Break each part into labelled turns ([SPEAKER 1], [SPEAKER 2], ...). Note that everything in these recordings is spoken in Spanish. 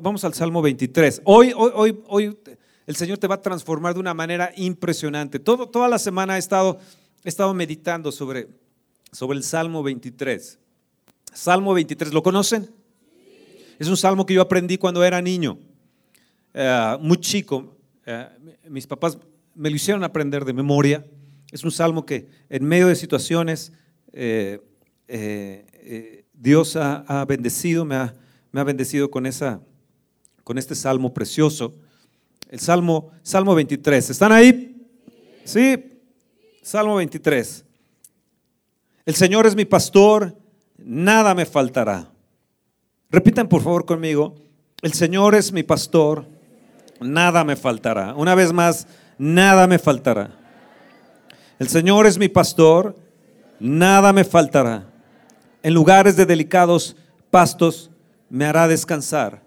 [SPEAKER 1] Vamos al Salmo 23. Hoy, hoy, hoy, hoy el Señor te va a transformar de una manera impresionante. Toda la semana he estado, he estado meditando sobre, sobre el Salmo 23. Salmo 23, ¿lo conocen? Es un salmo que yo aprendí cuando era niño, eh, muy chico. Eh, mis papás me lo hicieron aprender de memoria. Es un salmo que en medio de situaciones eh, Dios ha, ha bendecido, me ha, me ha bendecido con esa con este salmo precioso. El salmo, salmo 23. ¿Están ahí? Sí. Salmo 23. El Señor es mi pastor, nada me faltará. Repitan por favor conmigo. El Señor es mi pastor, nada me faltará. Una vez más, nada me faltará. El Señor es mi pastor, nada me faltará. En lugares de delicados pastos me hará descansar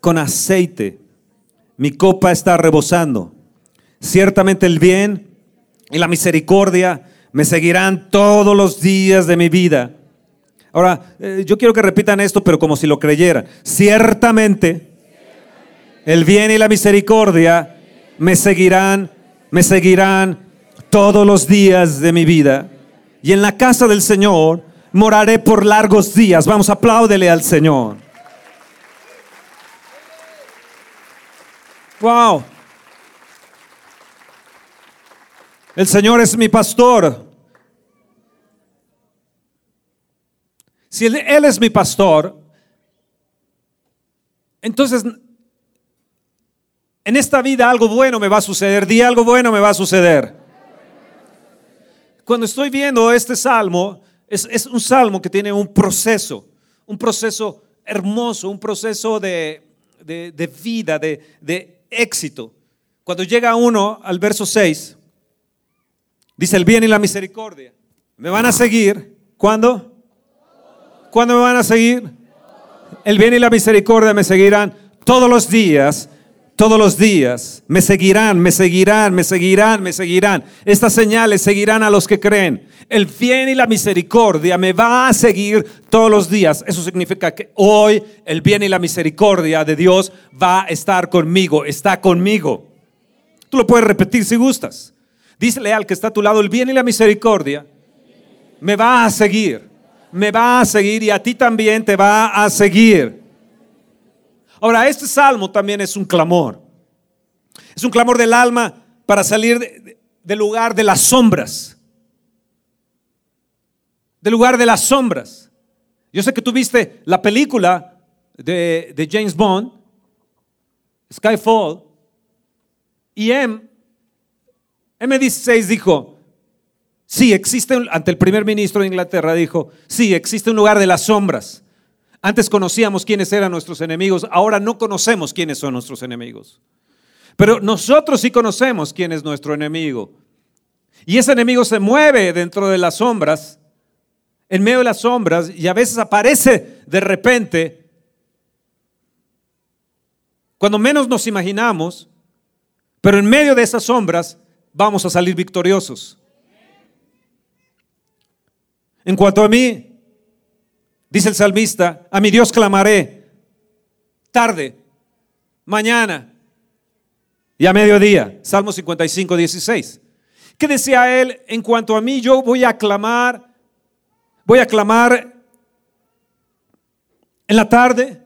[SPEAKER 1] con aceite. Mi copa está rebosando. Ciertamente el bien y la misericordia me seguirán todos los días de mi vida. Ahora, eh, yo quiero que repitan esto, pero como si lo creyeran. Ciertamente el bien y la misericordia me seguirán, me seguirán todos los días de mi vida. Y en la casa del Señor moraré por largos días. Vamos, apláudele al Señor. Wow. El Señor es mi pastor. Si él, es mi pastor, entonces en esta vida algo bueno me va a suceder. Di algo bueno me va a suceder. Cuando estoy viendo este salmo, es, un salmo que tiene un proceso, un proceso hermoso, un proceso de, de, de vida, de éxito. Cuando llega uno al verso 6, dice el bien y la misericordia. ¿Me van a seguir? ¿Cuándo? ¿Cuándo me van a seguir? El bien y la misericordia me seguirán todos los días todos los días. Me seguirán, me seguirán, me seguirán, me seguirán. Estas señales seguirán a los que creen. El bien y la misericordia me va a seguir todos los días. Eso significa que hoy el bien y la misericordia de Dios va a estar conmigo, está conmigo. Tú lo puedes repetir si gustas. Dísele al que está a tu lado, el bien y la misericordia me va a seguir. Me va a seguir y a ti también te va a seguir. Ahora, este salmo también es un clamor. Es un clamor del alma para salir del lugar de las sombras. Del lugar de las sombras. Yo sé que tú viste la película de, James Bond, Skyfall, y M, M16 dijo, sí, existe, ante el primer ministro de Inglaterra dijo, sí, existe un lugar de las sombras antes conocíamos quiénes eran nuestros enemigos, ahora no conocemos quiénes son nuestros enemigos. Pero nosotros sí conocemos quién es nuestro enemigo. Y ese enemigo se mueve dentro de las sombras, en medio de las sombras, y a veces aparece de repente, cuando menos nos imaginamos, pero en medio de esas sombras vamos a salir victoriosos. En cuanto a mí, Dice el salmista, a mi Dios clamaré tarde, mañana y a mediodía. Salmo 55, 16. ¿Qué decía él? En cuanto a mí, yo voy a clamar, voy a clamar en la tarde,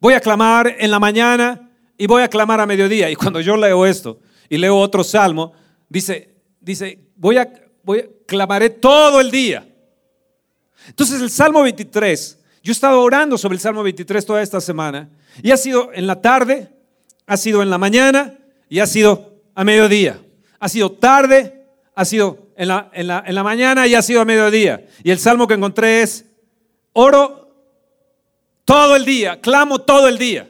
[SPEAKER 1] voy a clamar en la mañana y voy a clamar a mediodía. Y cuando yo leo esto y leo otro salmo, dice, dice, voy a, voy a clamaré todo el día. Entonces el Salmo 23, yo he estado orando sobre el Salmo 23 toda esta semana y ha sido en la tarde, ha sido en la mañana y ha sido a mediodía. Ha sido tarde, ha sido en la, en la, en la mañana y ha sido a mediodía. Y el Salmo que encontré es, oro todo el día, clamo todo el día.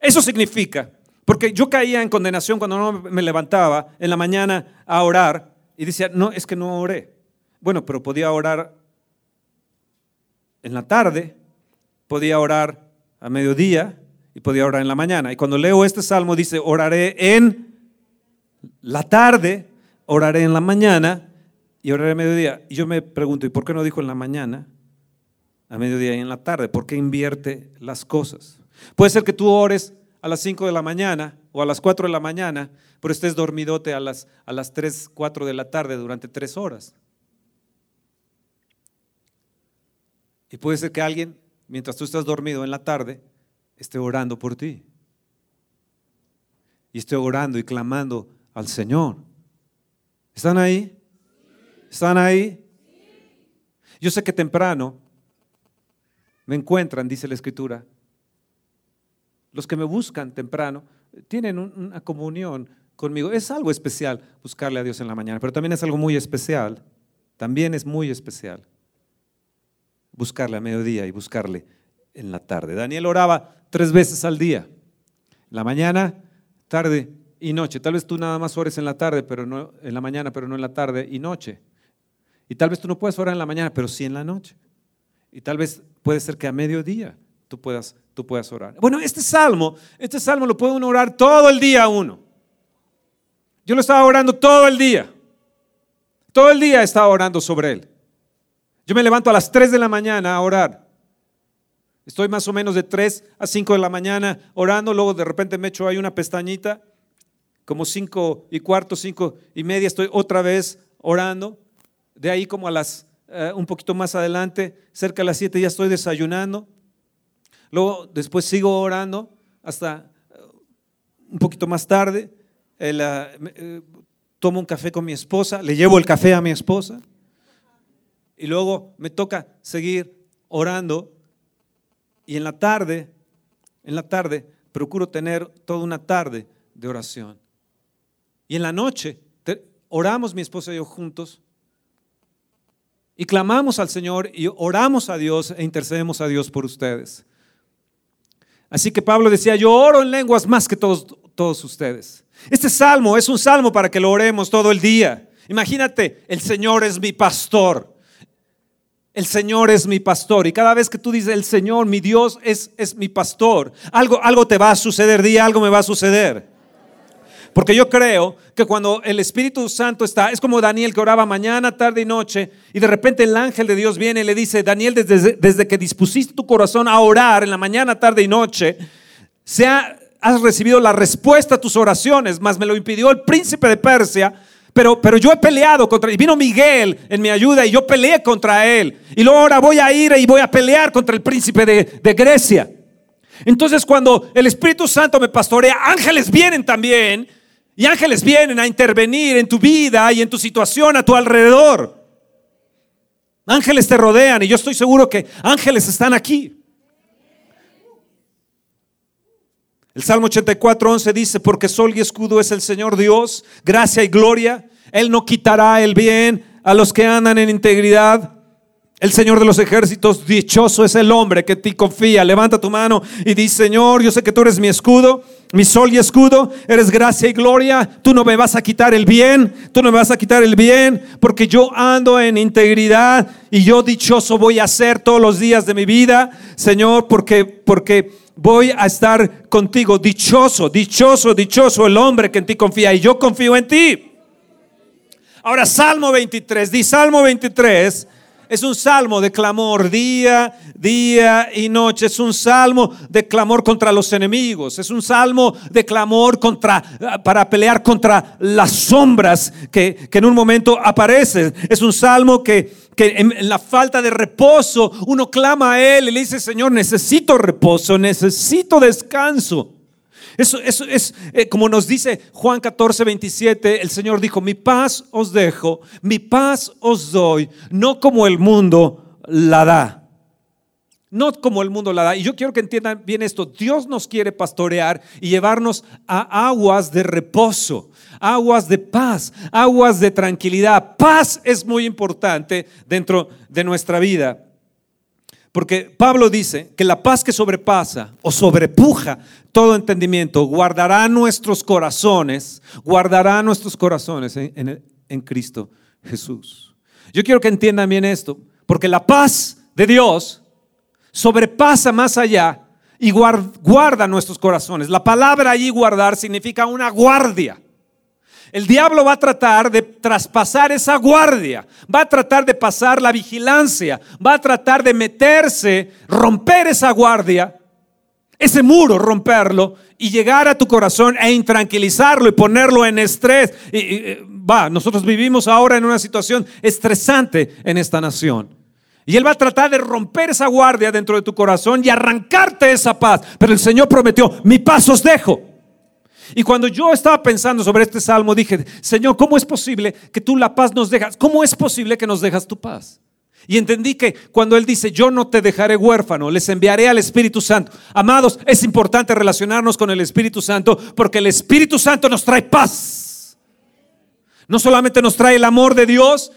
[SPEAKER 1] Eso significa, porque yo caía en condenación cuando no me levantaba en la mañana a orar y decía, no, es que no oré. Bueno, pero podía orar en la tarde, podía orar a mediodía y podía orar en la mañana. Y cuando leo este salmo dice, oraré en la tarde, oraré en la mañana y oraré a mediodía. Y yo me pregunto, ¿y por qué no dijo en la mañana, a mediodía y en la tarde? ¿Por qué invierte las cosas? Puede ser que tú ores a las 5 de la mañana o a las 4 de la mañana, pero estés dormidote a las, a las 3, 4 de la tarde durante 3 horas. Y puede ser que alguien, mientras tú estás dormido en la tarde, esté orando por ti. Y esté orando y clamando al Señor. ¿Están ahí? ¿Están ahí? Yo sé que temprano me encuentran, dice la Escritura, los que me buscan temprano tienen una comunión conmigo. Es algo especial buscarle a Dios en la mañana, pero también es algo muy especial. También es muy especial buscarle a mediodía y buscarle en la tarde. Daniel oraba tres veces al día, la mañana, tarde y noche. Tal vez tú nada más ores en la tarde, pero no en la mañana, pero no en la tarde y noche. Y tal vez tú no puedes orar en la mañana, pero sí en la noche. Y tal vez puede ser que a mediodía tú puedas, tú puedas orar. Bueno, este salmo, este salmo lo puede uno orar todo el día uno. Yo lo estaba orando todo el día. Todo el día estaba orando sobre él. Yo me levanto a las 3 de la mañana a orar. Estoy más o menos de 3 a 5 de la mañana orando, luego de repente me echo ahí una pestañita, como 5 y cuarto, 5 y media, estoy otra vez orando. De ahí como a las, eh, un poquito más adelante, cerca de las 7 ya estoy desayunando. Luego, después sigo orando hasta eh, un poquito más tarde. Eh, tomo un café con mi esposa, le llevo el café a mi esposa. Y luego me toca seguir orando. Y en la tarde, en la tarde, procuro tener toda una tarde de oración. Y en la noche oramos mi esposa y yo juntos y clamamos al Señor y oramos a Dios e intercedemos a Dios por ustedes. Así que Pablo decía, yo oro en lenguas más que todos, todos ustedes. Este salmo es un salmo para que lo oremos todo el día. Imagínate, el Señor es mi pastor. El Señor es mi pastor. Y cada vez que tú dices, el Señor, mi Dios, es, es mi pastor, algo, algo te va a suceder, día algo me va a suceder. Porque yo creo que cuando el Espíritu Santo está, es como Daniel que oraba mañana, tarde y noche, y de repente el ángel de Dios viene y le dice, Daniel, desde, desde que dispusiste tu corazón a orar en la mañana, tarde y noche, se has recibido la respuesta a tus oraciones, más me lo impidió el príncipe de Persia. Pero, pero yo he peleado contra él. Vino Miguel en mi ayuda y yo peleé contra él. Y luego ahora voy a ir y voy a pelear contra el príncipe de, de Grecia. Entonces cuando el Espíritu Santo me pastorea, ángeles vienen también y ángeles vienen a intervenir en tu vida y en tu situación a tu alrededor. Ángeles te rodean y yo estoy seguro que ángeles están aquí. El Salmo 84, 11 dice, porque sol y escudo es el Señor Dios, gracia y gloria. Él no quitará el bien a los que andan en integridad. El Señor de los ejércitos, dichoso es el hombre que te confía. Levanta tu mano y dice, Señor, yo sé que tú eres mi escudo, mi sol y escudo, eres gracia y gloria. Tú no me vas a quitar el bien, tú no me vas a quitar el bien, porque yo ando en integridad y yo dichoso voy a ser todos los días de mi vida, Señor, porque, porque voy a estar contigo. Dichoso, dichoso, dichoso el hombre que en ti confía y yo confío en ti. Ahora, Salmo 23, di Salmo 23 es un salmo de clamor día, día y noche. Es un salmo de clamor contra los enemigos. Es un salmo de clamor contra, para pelear contra las sombras que, en un momento aparecen. Es un salmo que, que en, la falta de reposo uno clama a Él y le dice, Señor, necesito reposo, necesito descanso. Eso, eso es eh, como nos dice Juan 14, 27, el Señor dijo, mi paz os dejo, mi paz os doy, no como el mundo la da. No como el mundo la da. Y yo quiero que entiendan bien esto. Dios nos quiere pastorear y llevarnos a aguas de reposo, aguas de paz, aguas de tranquilidad. Paz es muy importante dentro de nuestra vida. Porque Pablo dice que la paz que sobrepasa o sobrepuja todo entendimiento guardará nuestros corazones, guardará nuestros corazones en, Cristo Jesús. Yo quiero que entiendan bien esto, porque la paz de Dios sobrepasa más allá y guarda nuestros corazones. La palabra allí guardar significa una guardia. El diablo va a tratar de traspasar esa guardia, va a tratar de pasar la vigilancia, va a tratar de meterse, romper esa guardia, ese muro, romperlo y llegar a tu corazón e intranquilizarlo y ponerlo en estrés. Y, va, nosotros vivimos ahora en una situación estresante en esta nación. Y Él va a tratar de romper esa guardia dentro de tu corazón y arrancarte esa paz. Pero el Señor prometió, mi paz os dejo. Y cuando yo estaba pensando sobre este salmo, dije, Señor, ¿cómo es posible que tú la paz nos dejas? ¿Cómo es posible que nos dejas tu paz? Y entendí que cuando Él dice, yo no te dejaré huérfano, les enviaré al Espíritu Santo. Amados, es importante relacionarnos con el Espíritu Santo porque el Espíritu Santo nos trae paz. No solamente nos trae el amor de Dios,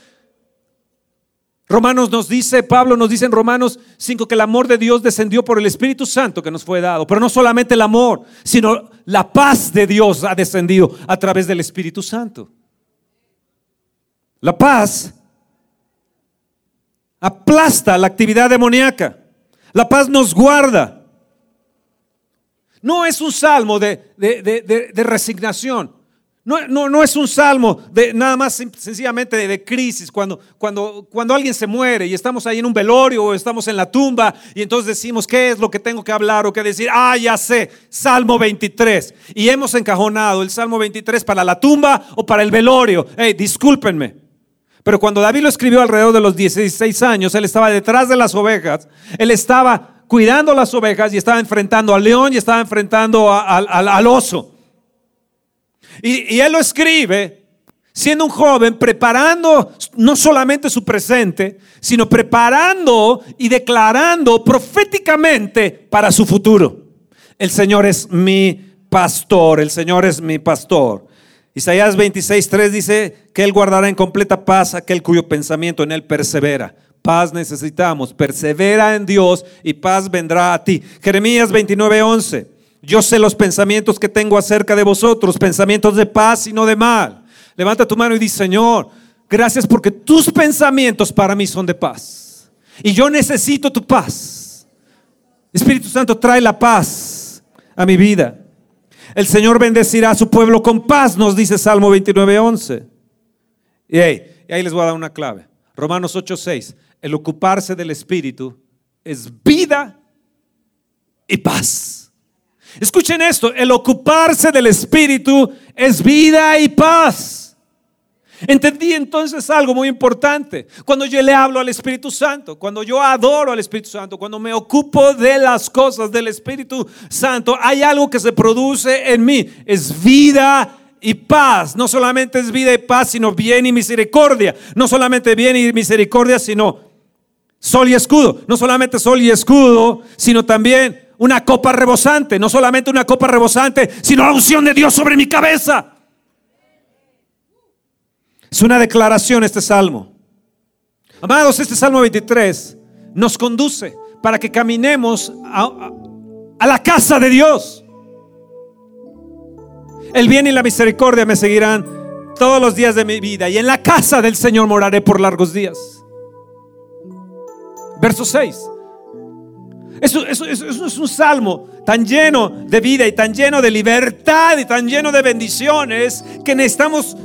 [SPEAKER 1] Romanos nos dice, Pablo nos dice en Romanos 5 que el amor de Dios descendió por el Espíritu Santo que nos fue dado. Pero no solamente el amor, sino la paz de Dios ha descendido a través del Espíritu Santo. La paz aplasta la actividad demoníaca. La paz nos guarda. No es un salmo de, de resignación. No, no, no, es un salmo de nada más sencillamente de, crisis, cuando, cuando, cuando alguien se muere y estamos ahí en un velorio o estamos en la tumba y entonces decimos, ¿qué es lo que tengo que hablar o qué decir? Ah, ya sé, Salmo 23. Y hemos encajonado el Salmo 23 para la tumba o para el velorio. Hey, discúlpenme. Pero cuando David lo escribió alrededor de los 16 años, él estaba detrás de las ovejas, él estaba cuidando las ovejas y estaba enfrentando al león y estaba enfrentando al oso. Y, él lo escribe siendo un joven, preparando no solamente su presente, sino preparando y declarando proféticamente para su futuro. El Señor es mi pastor, el Señor es mi pastor. Isaías 26, dice que Él guardará en completa paz aquel cuyo pensamiento en Él persevera. Paz necesitamos, persevera en Dios y paz vendrá a ti. Jeremías 29, 11. Yo sé los pensamientos que tengo acerca de vosotros, pensamientos de paz y no de mal. Levanta tu mano y dice, Señor, gracias porque tus pensamientos para mí son de paz. Y yo necesito tu paz. Espíritu Santo, trae la paz a mi vida. El Señor bendecirá a su pueblo con paz, nos dice Salmo 29, 11. Y ahí, y ahí les voy a dar una clave. Romanos 8, 6. El ocuparse del Espíritu es vida y paz. Escuchen esto, el ocuparse del Espíritu es vida y paz. Entendí entonces algo muy importante. Cuando yo le hablo al Espíritu Santo, cuando yo adoro al Espíritu Santo, cuando me ocupo de las cosas del Espíritu Santo, hay algo que se produce en mí. Es vida y paz. No solamente es vida y paz, sino bien y misericordia. No solamente bien y misericordia, sino sol y escudo. No solamente sol y escudo, sino también una copa rebosante, no solamente una copa rebosante, sino la unción de Dios sobre mi cabeza. Es una declaración este salmo. Amados, este salmo 23 nos conduce para que caminemos a, a la casa de Dios. El bien y la misericordia me seguirán todos los días de mi vida y en la casa del Señor moraré por largos días. Verso 6. Eso, es un salmo tan lleno de vida y tan lleno de libertad y tan lleno de bendiciones que necesitamos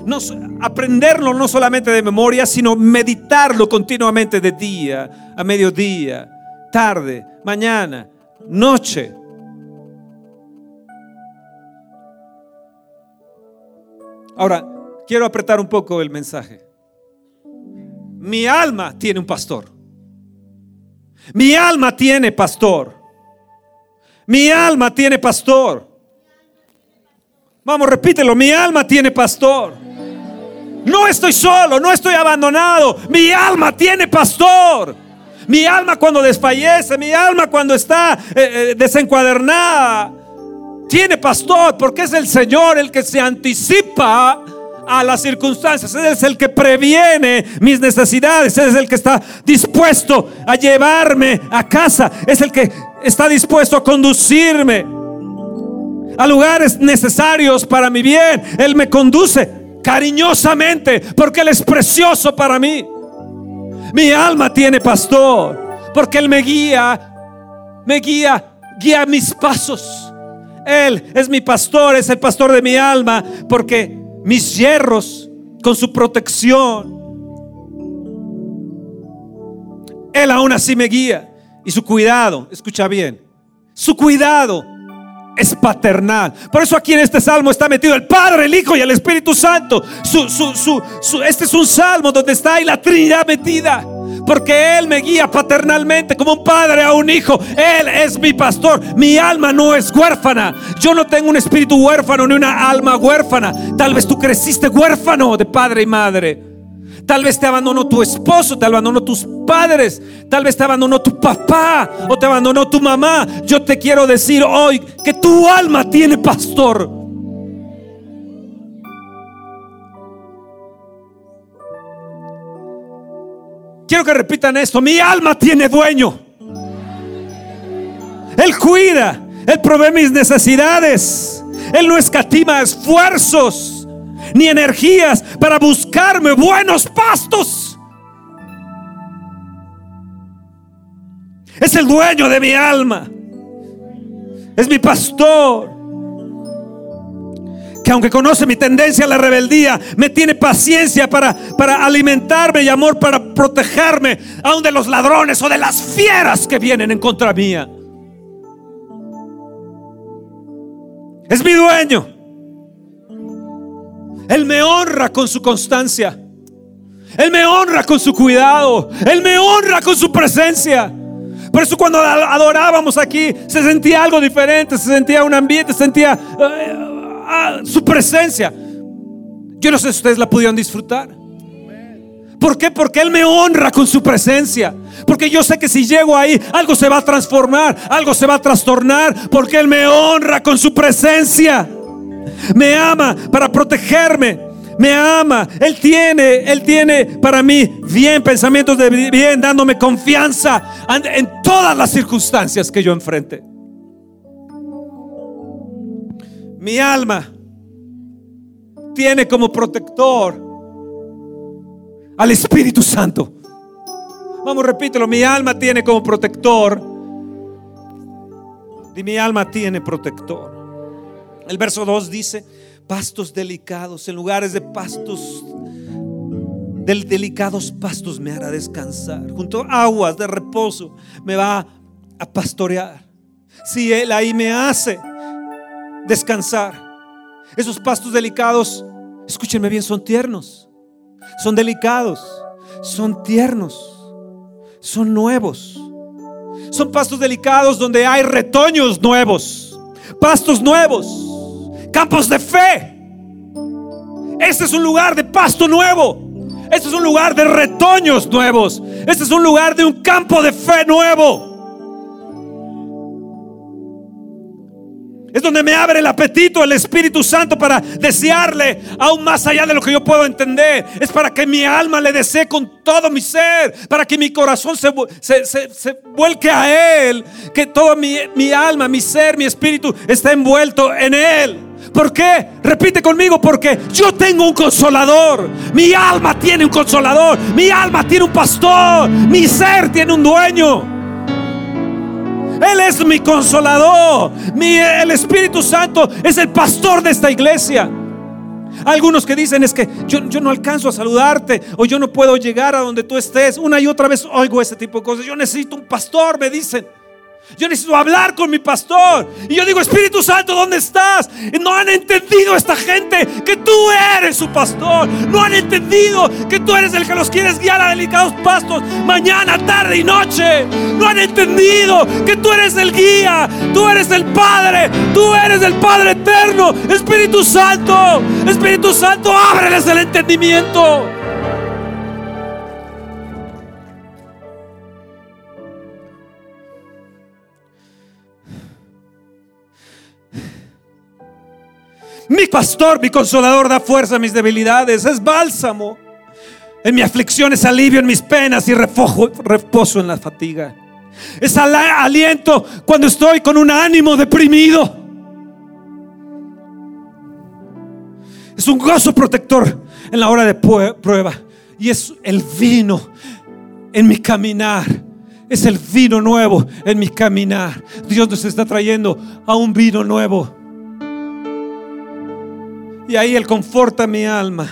[SPEAKER 1] aprenderlo no solamente de memoria, sino meditarlo continuamente de día a mediodía, tarde, mañana, noche. Ahora, quiero apretar un poco el mensaje. Mi alma tiene un pastor. Mi alma tiene pastor. Mi alma tiene pastor. Vamos, repítelo. Mi alma tiene pastor. No estoy solo, no estoy abandonado. Mi alma tiene pastor. Mi alma cuando desfallece, mi alma cuando está eh, eh, desencuadernada, tiene pastor porque es el Señor el que se anticipa a las circunstancias. Él es el que previene mis necesidades. Él es el que está dispuesto a llevarme a casa. Es el que está dispuesto a conducirme a lugares necesarios para mi bien. Él me conduce cariñosamente porque Él es precioso para mí. Mi alma tiene pastor porque Él me guía, me guía, guía mis pasos. Él es mi pastor, es el pastor de mi alma porque mis hierros con su protección. Él aún así me guía y su cuidado, escucha bien, su cuidado es paternal. Por eso aquí en este salmo está metido el Padre, el Hijo y el Espíritu Santo. este es un salmo donde está ahí la Trinidad metida. Porque Él me guía paternalmente como un padre a un hijo. Él es mi pastor. Mi alma no es huérfana. Yo no tengo un espíritu huérfano ni una alma huérfana. Tal vez tú creciste huérfano de padre y madre. Tal vez te abandonó tu esposo, te abandonó tus padres, tal vez te abandonó tu papá o te abandonó tu mamá. Yo te quiero decir hoy que tu alma tiene pastor. Quiero que repitan esto, mi alma tiene dueño. Él cuida, Él provee mis necesidades. Él no escatima esfuerzos ni energías para buscarme buenos pastos. Es el dueño de mi alma. Es mi pastor. Que aunque conoce mi tendencia a la rebeldía, me tiene paciencia para, para alimentarme y amor para protegerme, aun de los ladrones o de las fieras que vienen en contra mía. Es mi dueño. Él me honra con su constancia. Él me honra con su cuidado. Él me honra con su presencia. Por eso cuando adorábamos aquí se sentía algo diferente, se sentía un ambiente, se sentía su presencia. Yo no sé si ustedes la pudieron disfrutar. ¿Por qué? Porque Él me honra con su presencia. Porque yo sé que si llego ahí, algo se va a transformar, algo se va a trastornar, porque Él me honra con su presencia me ama para protegerme, me ama. Él tiene, Él tiene para mí bien, pensamientos de bien, dándome confianza en todas las circunstancias que yo enfrente. Mi alma tiene como protector al Espíritu Santo. Vamos, repítelo, mi alma tiene como protector. Y mi alma tiene protector. El verso 2 dice, pastos delicados, en lugares de pastos, del delicados pastos me hará descansar. Junto a aguas de reposo me va a pastorear. Si Él ahí me hace descansar. Esos pastos delicados, escúchenme bien, son tiernos, son delicados, son tiernos, son nuevos. Son pastos delicados donde hay retoños nuevos, pastos nuevos campos de fe. Este es un lugar de pasto nuevo. Este es un lugar de retoños nuevos. Este es un lugar de un campo de fe nuevo. Es donde me abre el apetito el Espíritu Santo para desearle aún más allá de lo que yo puedo entender. Es para que mi alma le desee con todo mi ser, para que mi corazón se, se, vuelque a Él, que toda mi, mi alma, mi ser, mi espíritu está envuelto en Él. ¿Por qué? Repite conmigo, porque yo tengo un consolador. Mi alma tiene un consolador. Mi alma tiene un pastor. Mi ser tiene un dueño. Él es mi consolador. Mi, el Espíritu Santo es el pastor de esta iglesia. Algunos que dicen es que yo, yo, no alcanzo a saludarte o yo no puedo llegar a donde tú estés. Una y otra vez oigo ese tipo de cosas. Yo necesito un pastor, me dicen. Yo necesito hablar con mi pastor. Y yo digo, Espíritu Santo, ¿dónde estás? no han entendido esta gente que tú eres su pastor. No han entendido que tú eres el que los quieres guiar a delicados pastos mañana, tarde y noche. No han entendido que tú eres el guía. Tú eres el Padre. Tú eres el Padre eterno. Espíritu Santo. Espíritu Santo, ábreles el entendimiento. Mi pastor, mi consolador da fuerza a mis debilidades, es bálsamo. En mi aflicción es alivio en mis penas y reposo en la fatiga. Es aliento cuando estoy con un ánimo deprimido. Es un gozo protector en la hora de prueba. Y es el vino en mi caminar. Es el vino nuevo en mi caminar. Dios nos está trayendo a un vino nuevo. Y ahí Él conforta mi alma,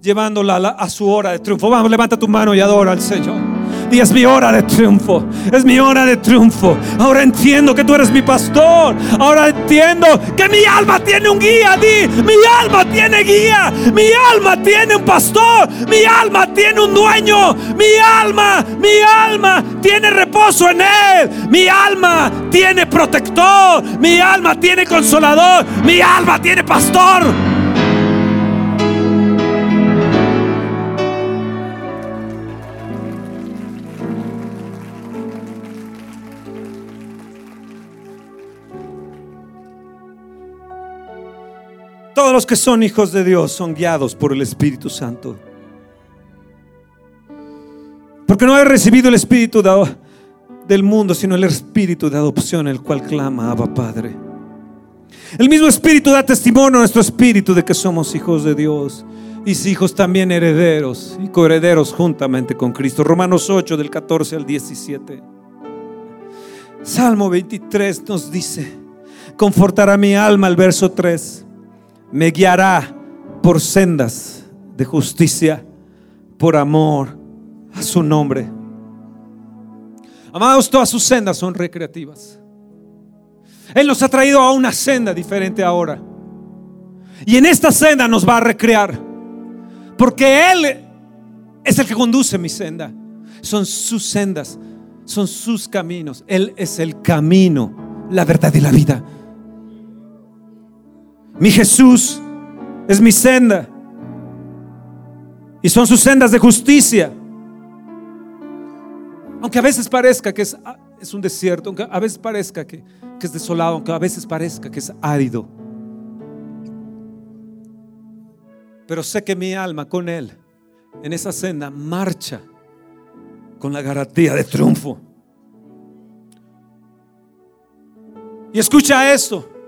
[SPEAKER 1] llevándola a su hora de triunfo. Vamos, levanta tu mano y adora al Señor y es mi hora de triunfo. Es mi hora de triunfo. Ahora entiendo que tú eres mi pastor. Ahora entiendo que mi alma tiene un guía. Di, mi alma tiene guía. Mi alma tiene un pastor. Mi alma tiene un dueño. Mi alma, mi alma tiene reposo en él. Mi alma tiene protector. Mi alma tiene consolador. Mi alma tiene pastor. Todos los que son hijos de Dios son guiados por el Espíritu Santo. Porque no he recibido el Espíritu del mundo, sino el Espíritu de adopción, el cual clama, Abba Padre. El mismo Espíritu da testimonio a nuestro Espíritu de que somos hijos de Dios. Y hijos también herederos y coherederos juntamente con Cristo. Romanos 8 del 14 al 17. Salmo 23 nos dice, confortará mi alma, el verso 3 me guiará por sendas de justicia, por amor a su nombre. Amados, todas sus sendas son recreativas. Él nos ha traído a una senda diferente ahora. Y en esta senda nos va a recrear. Porque Él es el que conduce mi senda. Son sus sendas, son sus caminos. Él es el camino, la verdad y la vida. Mi Jesús es mi senda. Y son sus sendas de justicia. Aunque a veces parezca que es, es un desierto, aunque a veces parezca que es desolado, aunque a veces parezca que es árido. Pero sé que mi alma con Él, en esa senda, marcha con la garantía de triunfo. Y escucha esto.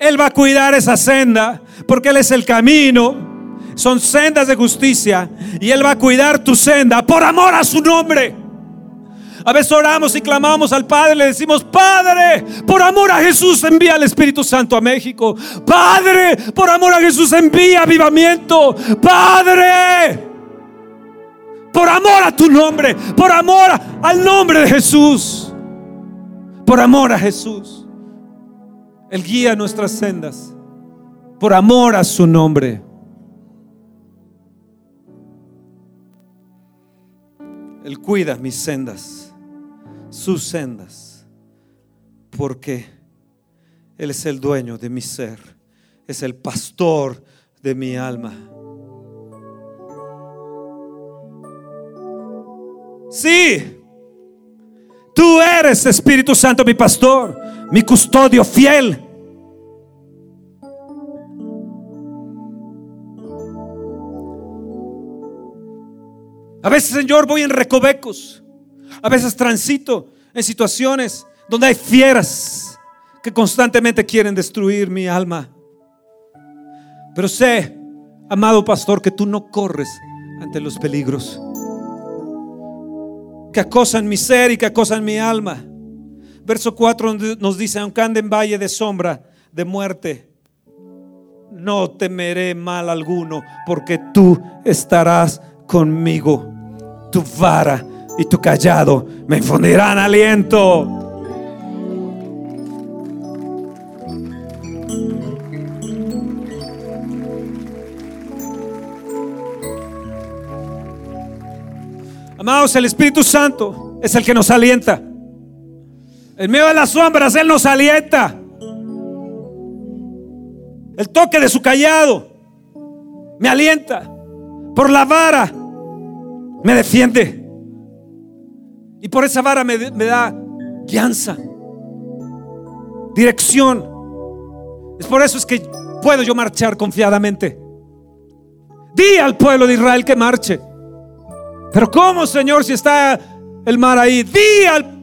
[SPEAKER 1] Él va a cuidar esa senda porque Él es el camino. Son sendas de justicia y Él va a cuidar tu senda por amor a su nombre. A veces oramos y clamamos al Padre, le decimos, Padre, por amor a Jesús envía al Espíritu Santo a México. Padre, por amor a Jesús envía avivamiento. Padre, por amor a tu nombre, por amor al nombre de Jesús. Por amor a Jesús. Él guía nuestras sendas. Por amor a su nombre. Él cuida mis sendas, sus sendas, porque Él es el dueño de mi ser, es el pastor de mi alma. Sí, tú eres Espíritu Santo, mi pastor mi custodio fiel. A veces, Señor, voy en recovecos. A veces transito en situaciones donde hay fieras que constantemente quieren destruir mi alma. Pero sé, amado pastor, que tú no corres ante los peligros que acosan mi ser y que acosan mi alma. Verso 4 nos dice, aunque ande en valle de sombra, de muerte, no temeré mal alguno, porque tú estarás conmigo. Tu vara y tu callado me infundirán aliento. Amados, el Espíritu Santo es el que nos alienta. En medio de las sombras Él nos alienta. El toque de su callado me alienta. Por la vara me defiende. Y por esa vara me, da guianza, dirección. Es por eso es que puedo yo marchar confiadamente. Di al pueblo de Israel que marche. Pero ¿cómo, Señor, si está el mar ahí? Di al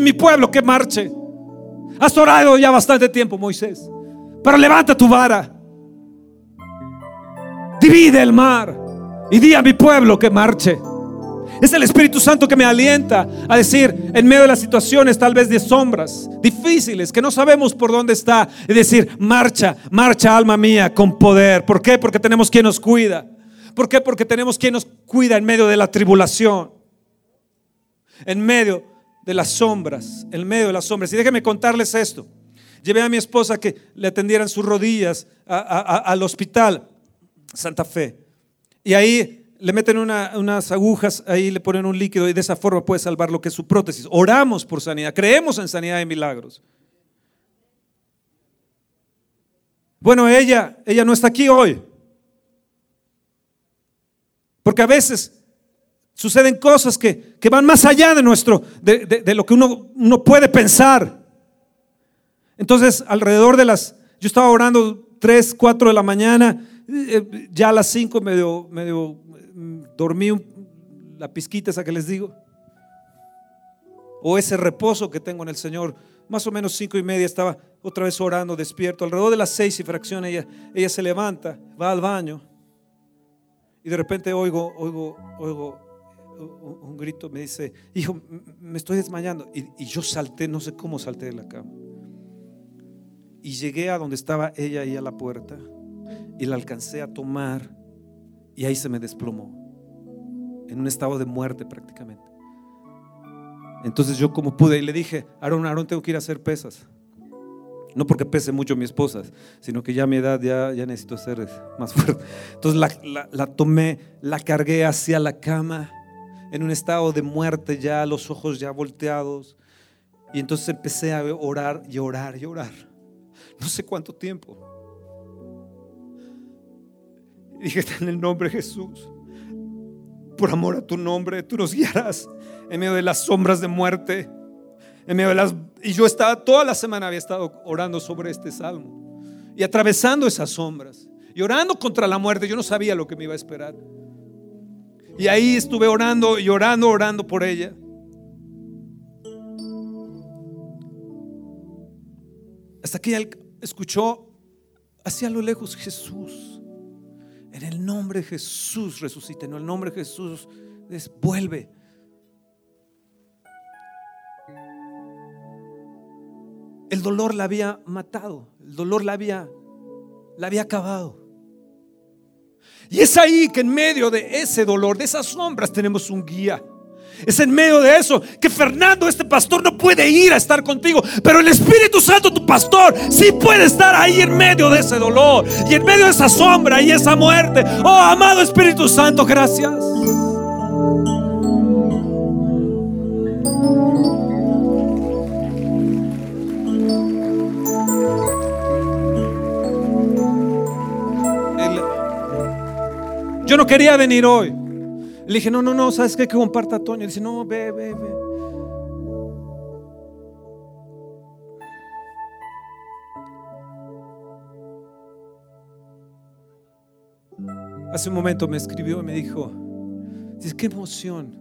[SPEAKER 1] mi pueblo que marche. Has orado ya bastante tiempo, Moisés. Pero levanta tu vara. Divide el mar y di a mi pueblo que marche. Es el Espíritu Santo que me alienta a decir, en medio de las situaciones tal vez de sombras difíciles, que no sabemos por dónde está, y decir, marcha, marcha alma mía con poder. ¿Por qué? Porque tenemos quien nos cuida. ¿Por qué? Porque tenemos quien nos cuida en medio de la tribulación. En medio de las sombras, en medio de las sombras. Y déjenme contarles esto. Llevé a mi esposa que le atendieran sus rodillas al hospital Santa Fe. Y ahí le meten unas agujas, ahí le ponen un líquido y de esa forma puede salvar lo que es su prótesis. Oramos por sanidad, creemos en sanidad y milagros. Bueno, ella, ella no está aquí hoy. Porque a veces suceden cosas que, van más allá de nuestro, de, lo que uno, uno, puede pensar. Entonces, alrededor de las, yo estaba orando 3, 4 de la mañana, eh, ya a las 5 medio, medio mm, dormí la pizquita esa que les digo, o ese reposo que tengo en el Señor. Más o menos cinco y media estaba otra vez orando, despierto. Alrededor de las seis y fracción ella, ella se levanta, va al baño y de repente oigo, oigo, oigo un grito, me dice, hijo, me estoy desmayando. Y, yo salté, no sé cómo salté de la cama. Y llegué a donde estaba ella ahí a la puerta y la alcancé a tomar y ahí se me desplomó, en un estado de muerte prácticamente. Entonces yo como pude y le dije, Aaron, Aaron, tengo que ir a hacer pesas. No porque pese mucho mi esposa, sino que ya a mi edad ya, ya necesito ser más fuerte. Entonces la, la tomé, la cargué hacia la cama en un estado de muerte ya, los ojos ya volteados. Y entonces empecé a orar y orar y orar. No sé cuánto tiempo. Dije, en el nombre de Jesús, por amor a tu nombre, tú nos guiarás en medio de las sombras de muerte. En medio de las, y yo estaba, toda la semana había estado orando sobre este salmo y atravesando esas sombras y orando contra la muerte. Yo no sabía lo que me iba a esperar. Y ahí estuve orando y orando, orando por ella. Hasta que ella escuchó hacia lo lejos Jesús. En el nombre de Jesús resucita. En el nombre de Jesús vuelve. El dolor la había matado. El dolor la había, la había acabado. Y es ahí que en medio de ese dolor, de esas sombras, tenemos un guía. Es en medio de eso que Fernando, este pastor, no puede ir a estar contigo. Pero el Espíritu Santo, tu pastor, sí puede estar ahí en medio de ese dolor y en medio de esa sombra y esa muerte. Oh, amado Espíritu Santo, gracias. Yo no quería venir hoy. Le dije, no, no, no, ¿sabes qué? Que comparta Toño. Le dice, no, ve, ve, ve. Hace un momento me escribió y me dijo, dice, qué emoción,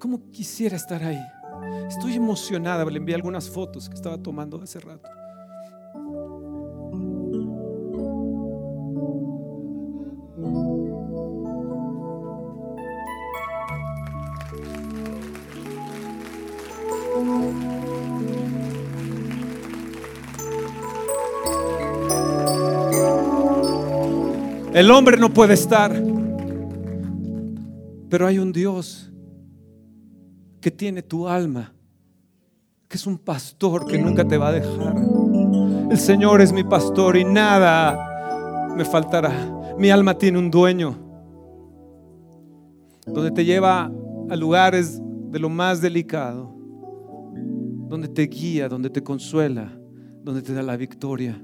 [SPEAKER 1] ¿cómo quisiera estar ahí? Estoy emocionada, le envié algunas fotos que estaba tomando hace rato. El hombre no puede estar. Pero hay un Dios que tiene tu alma, que es un pastor que nunca te va a dejar. El Señor es mi pastor y nada me faltará. Mi alma tiene un dueño, donde te lleva a lugares de lo más delicado, donde te guía, donde te consuela, donde te da la victoria.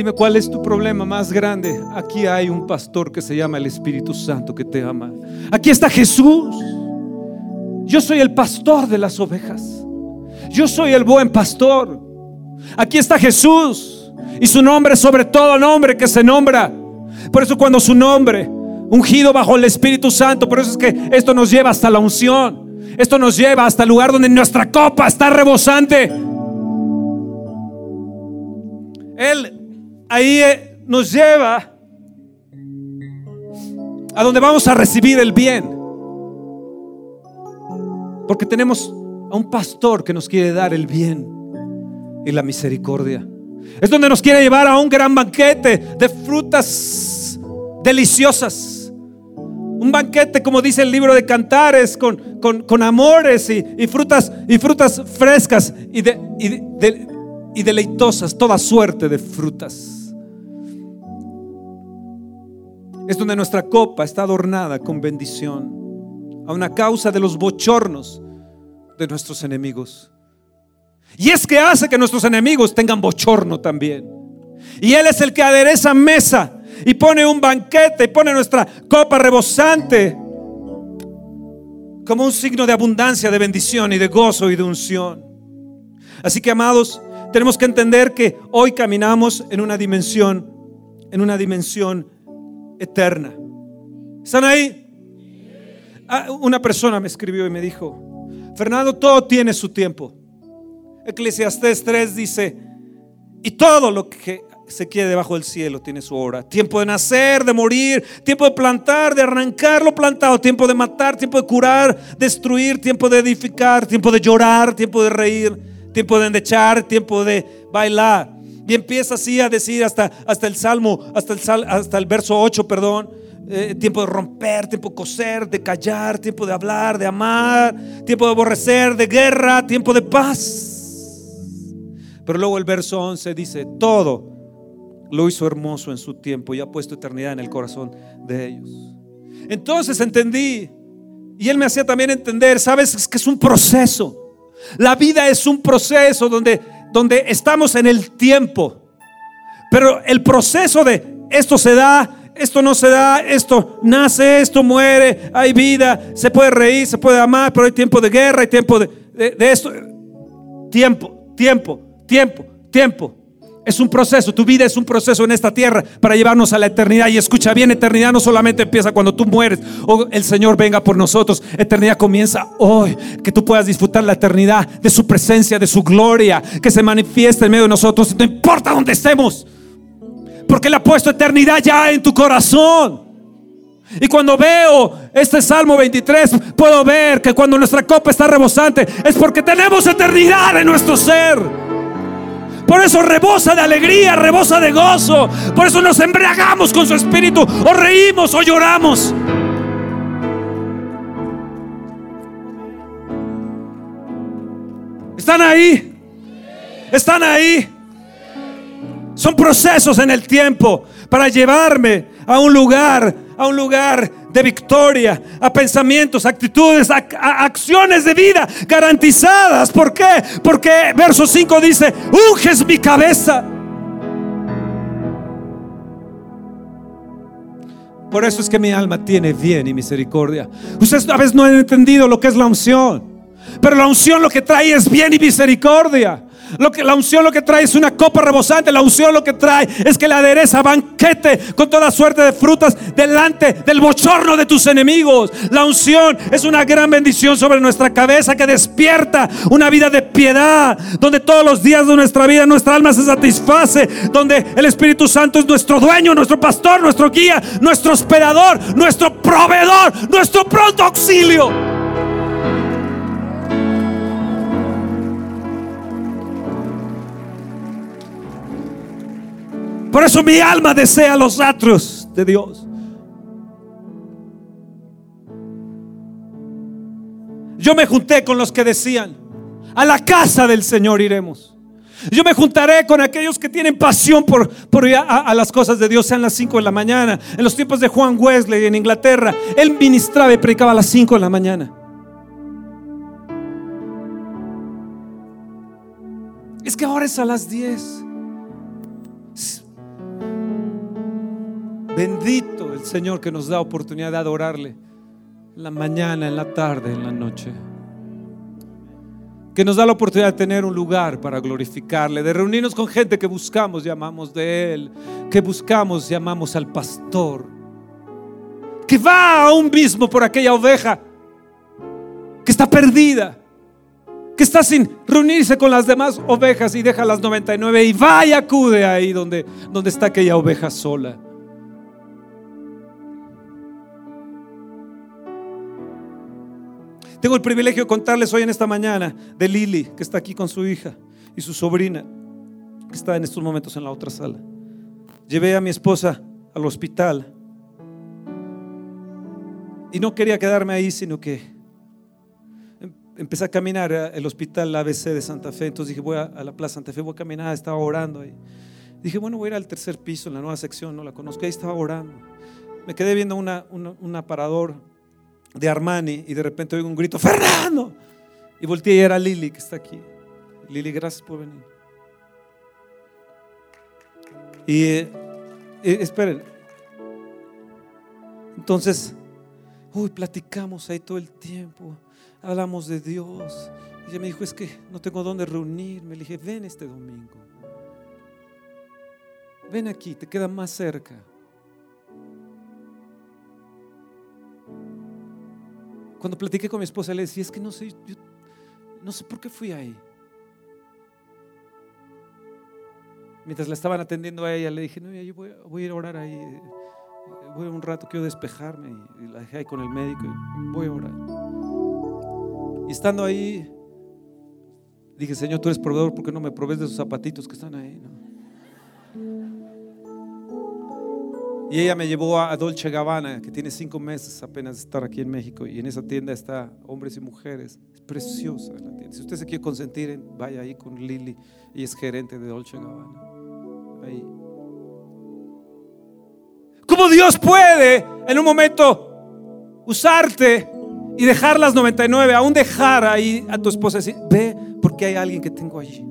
[SPEAKER 1] Dime cuál es tu problema más grande. Aquí hay un pastor que se llama el Espíritu Santo que te ama. Aquí está Jesús. Yo soy el pastor de las ovejas. Yo soy el buen pastor. Aquí está Jesús y su nombre sobre todo nombre que se nombra. Por eso cuando su nombre, ungido bajo el Espíritu Santo, por eso es que esto nos lleva hasta la unción. Esto nos lleva hasta el lugar donde nuestra copa está rebosante. Él ahí eh, nos lleva a donde vamos a recibir el bien. Porque tenemos a un pastor que nos quiere dar el bien y la misericordia. Es donde nos quiere llevar a un gran banquete de frutas deliciosas. Un banquete, como dice el libro de Cantares, con, con, amores y, frutas, y frutas frescas y, de, y deleitosas, toda suerte de frutas. Es donde nuestra copa está adornada con bendición, a una causa de los bochornos de nuestros enemigos. Y es que hace que nuestros enemigos tengan bochorno también. Y Él es el que adereza mesa y pone un banquete y pone nuestra copa rebosante como un signo de abundancia, de bendición y de gozo y de unción. Así que amados, tenemos que entender que hoy caminamos en una dimensión, en una dimensión eterna. ¿Están ahí? Ah, una persona me escribió y me dijo, Fernando, todo tiene su tiempo. Eclesiastés 3 dice, y todo lo que se quiere debajo del cielo tiene su hora. Tiempo de nacer, de morir, tiempo de plantar, de arrancar lo plantado, tiempo de matar, tiempo de curar, destruir, tiempo de edificar, tiempo de llorar, tiempo de reír, tiempo de endechar, tiempo de bailar. Y empieza así a decir hasta, hasta el salmo, hasta el, hasta el verso 8, perdón. Eh, tiempo de romper, tiempo de coser, de callar, tiempo de hablar, de amar, tiempo de aborrecer, de guerra, tiempo de paz. Pero luego el verso 11 dice, todo lo hizo hermoso en su tiempo y ha puesto eternidad en el corazón de ellos. Entonces entendí, y él me hacía también entender, sabes, que es un proceso. La vida es un proceso donde, donde estamos en el tiempo. Pero el proceso de esto se da, esto no se da, esto nace, esto muere, hay vida, se puede reír, se puede amar, pero hay tiempo de guerra, hay tiempo de, de esto. Tiempo, tiempo, tiempo, tiempo. Es un proceso, tu vida es un proceso en esta tierra para llevarnos a la eternidad. Y escucha bien, eternidad no solamente empieza cuando tú mueres o el Señor venga por nosotros. Eternidad comienza hoy, que tú puedas disfrutar la eternidad de su presencia, de su gloria, que se manifieste en medio de nosotros. No importa dónde estemos, porque Él ha puesto eternidad ya en tu corazón. Y cuando veo este Salmo 23, puedo ver que cuando nuestra copa está rebosante es porque tenemos eternidad en nuestro ser. Por eso rebosa de alegría, rebosa de gozo. Por eso nos embriagamos con su espíritu. O reímos o lloramos. ¿Están ahí? ¿Están ahí? Son procesos en el tiempo para llevarme a un lugar, a un lugar de victoria, a pensamientos, actitudes, a, acciones de vida garantizadas. ¿Por qué? Porque verso 5 dice, unges mi cabeza. Por eso es que mi alma tiene bien y misericordia. Ustedes a veces no han entendido lo que es la unción. Pero la unción lo que trae es bien y misericordia. Lo que, la unción lo que trae es una copa rebosante. La unción lo que trae es que la adereza banquete con toda suerte de frutas delante del bochorno de tus enemigos. La unción es una gran bendición sobre nuestra cabeza que despierta una vida de piedad, donde todos los días de nuestra vida nuestra alma se satisface, donde el Espíritu Santo es nuestro dueño, nuestro pastor, nuestro guía, nuestro hospedador, nuestro proveedor, nuestro pronto auxilio. Por eso mi alma desea los atrios de Dios. Yo me junté con los que decían, a la casa del Señor iremos. Yo me juntaré con aquellos que tienen pasión por, a, las cosas de Dios, sean las 5 de la mañana. En los tiempos de Juan Wesley en Inglaterra, él ministraba y predicaba a las 5 de la mañana. Es que ahora es a las 10. Bendito el Señor que nos da oportunidad de adorarle en la mañana, en la tarde, en la noche. que nos da la oportunidad de tener un lugar para glorificarle, de reunirnos con gente que buscamos, llamamos de Él, que buscamos, llamamos al pastor, que va a un mismo por aquella oveja que está perdida, que está sin reunirse con las demás ovejas y deja las 99 y va y acude ahí donde, donde está aquella oveja sola. Tengo el privilegio de contarles hoy en esta mañana de Lili, que está aquí con su hija y su sobrina, que está en estos momentos en la otra sala. Llevé a mi esposa al hospital y no quería quedarme ahí, sino que em, empecé a caminar al hospital ABC de Santa Fe. Entonces dije, voy a, la Plaza Santa Fe, voy a caminar, estaba orando ahí. Dije, bueno, voy a ir al tercer piso, en la nueva sección, no la conozco, ahí estaba orando. Me quedé viendo una, un aparador de Armani y de repente oigo un grito, Fernando. Y volteé y era Lili que está aquí. Lili, gracias por venir. Y eh, eh, esperen. Entonces, uy, platicamos ahí todo el tiempo. Hablamos de Dios. Y ella me dijo, es que no tengo dónde reunirme. Le dije, ven este domingo. Ven aquí, te queda más cerca. Cuando platiqué con mi esposa, le decía, es que no sé, no sé por qué fui ahí. Mientras la estaban atendiendo a ella, le dije, no, yo voy, a ir a orar ahí. Voy a un rato, quiero despejarme. Y, la dejé ahí con el médico y voy a orar. Y estando ahí, dije, Señor, tú eres proveedor, ¿por qué no me provees de esos zapatitos que están ahí? Y ella me llevó a Dolce Gabbana, que tiene cinco meses apenas de estar aquí en México. Y en esa tienda está hombres y mujeres. Es preciosa la tienda. Si usted se quiere consentir, vaya ahí con Lili. Ella es gerente de Dolce Gabbana. Ahí. ¿Cómo Dios puede en un momento usarte y dejar las 99, aún dejar ahí a tu esposa y decir, ve porque hay alguien que tengo allí?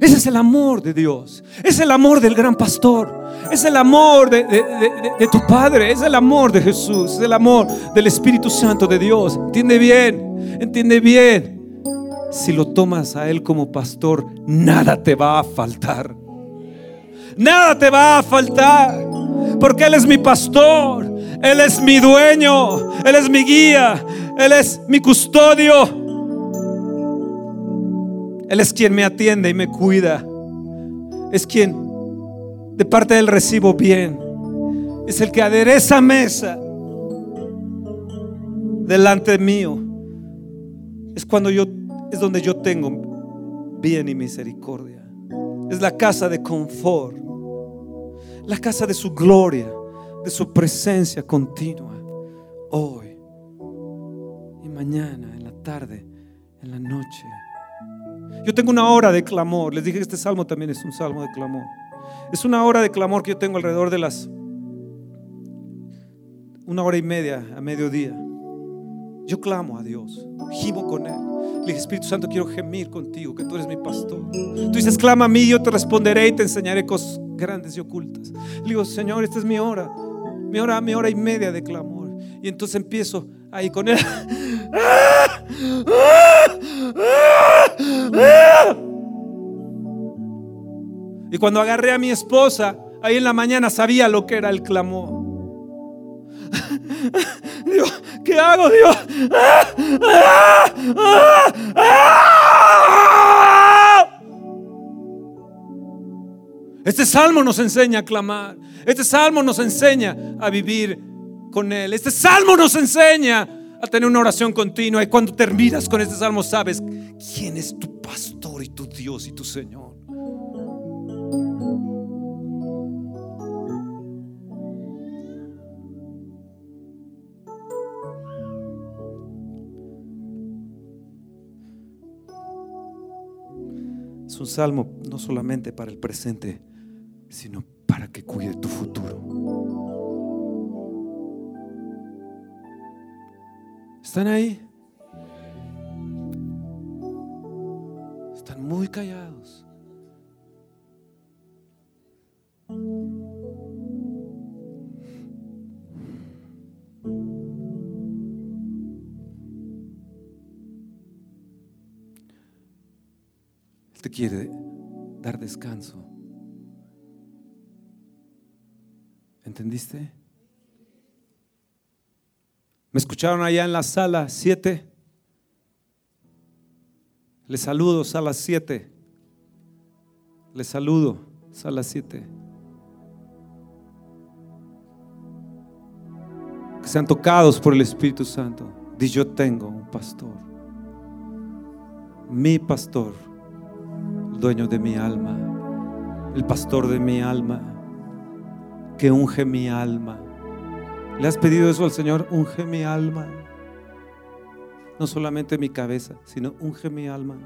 [SPEAKER 1] Ese es el amor de Dios. Es el amor del gran pastor. Es el amor de, tu Padre. Es el amor de Jesús. Es el amor del Espíritu Santo de Dios. Entiende bien. Entiende bien. Si lo tomas a Él como pastor, nada te va a faltar. Nada te va a faltar. Porque Él es mi pastor. Él es mi dueño. Él es mi guía. Él es mi custodio. Él es quien me atiende y me cuida. Es quien de parte del recibo bien. Es el que adereza mesa delante mío. Es cuando yo es donde yo tengo bien y misericordia. Es la casa de confort. La casa de su gloria, de su presencia continua. Hoy y mañana, en la tarde, en la noche. Yo tengo una hora de clamor. Les dije que este salmo también es un salmo de clamor. Es una hora de clamor que yo tengo alrededor de las una hora y media a mediodía. Yo clamo a Dios, gimo con Él. Le dije, Espíritu Santo, quiero gemir contigo, que tú eres mi pastor. Tú dices, clama a mí, yo te responderé y te enseñaré cosas grandes y ocultas. Le digo, Señor, esta es mi hora, mi hora, mi hora y media de clamor. Y entonces empiezo ahí con Él. Y cuando agarré a mi esposa, ahí en la mañana sabía lo que era el clamor. Dios, ¿qué hago, Dios? Este salmo nos enseña a clamar. Este salmo nos enseña a vivir con Él. Este salmo nos enseña a tener una oración continua. Y cuando terminas con este salmo, sabes quién es tu pastor y tu Dios y tu Señor. Es un salmo no solamente para el presente, sino para que cuide tu futuro. ¿Están ahí? Están muy callados. te quiere dar descanso. ¿Entendiste? ¿Me escucharon allá en la sala 7? Les saludo, sala 7. Les saludo, sala 7. Que sean tocados por el Espíritu Santo. Dice, yo tengo un pastor. Mi pastor, dueño de mi alma, el pastor de mi alma, que unge mi alma. ¿Le has pedido eso al Señor? Unge mi alma. No solamente mi cabeza, sino unge mi alma.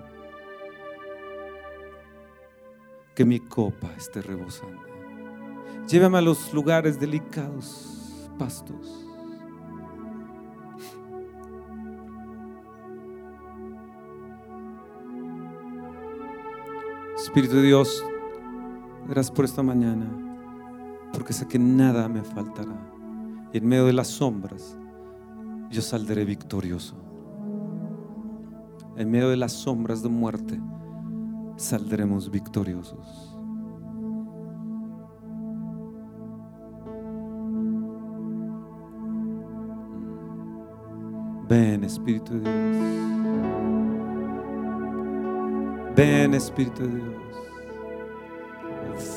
[SPEAKER 1] Que mi copa esté rebosando. Llévame a los lugares delicados, pastos. Espíritu de Dios, gracias por esta mañana, porque sé que nada me faltará. Y en medio de las sombras, yo saldré victorioso. En medio de las sombras de muerte, saldremos victoriosos. Ven, Espíritu de Dios. Ven Espíritu de Dios.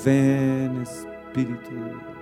[SPEAKER 1] Ven Espíritu de Dios.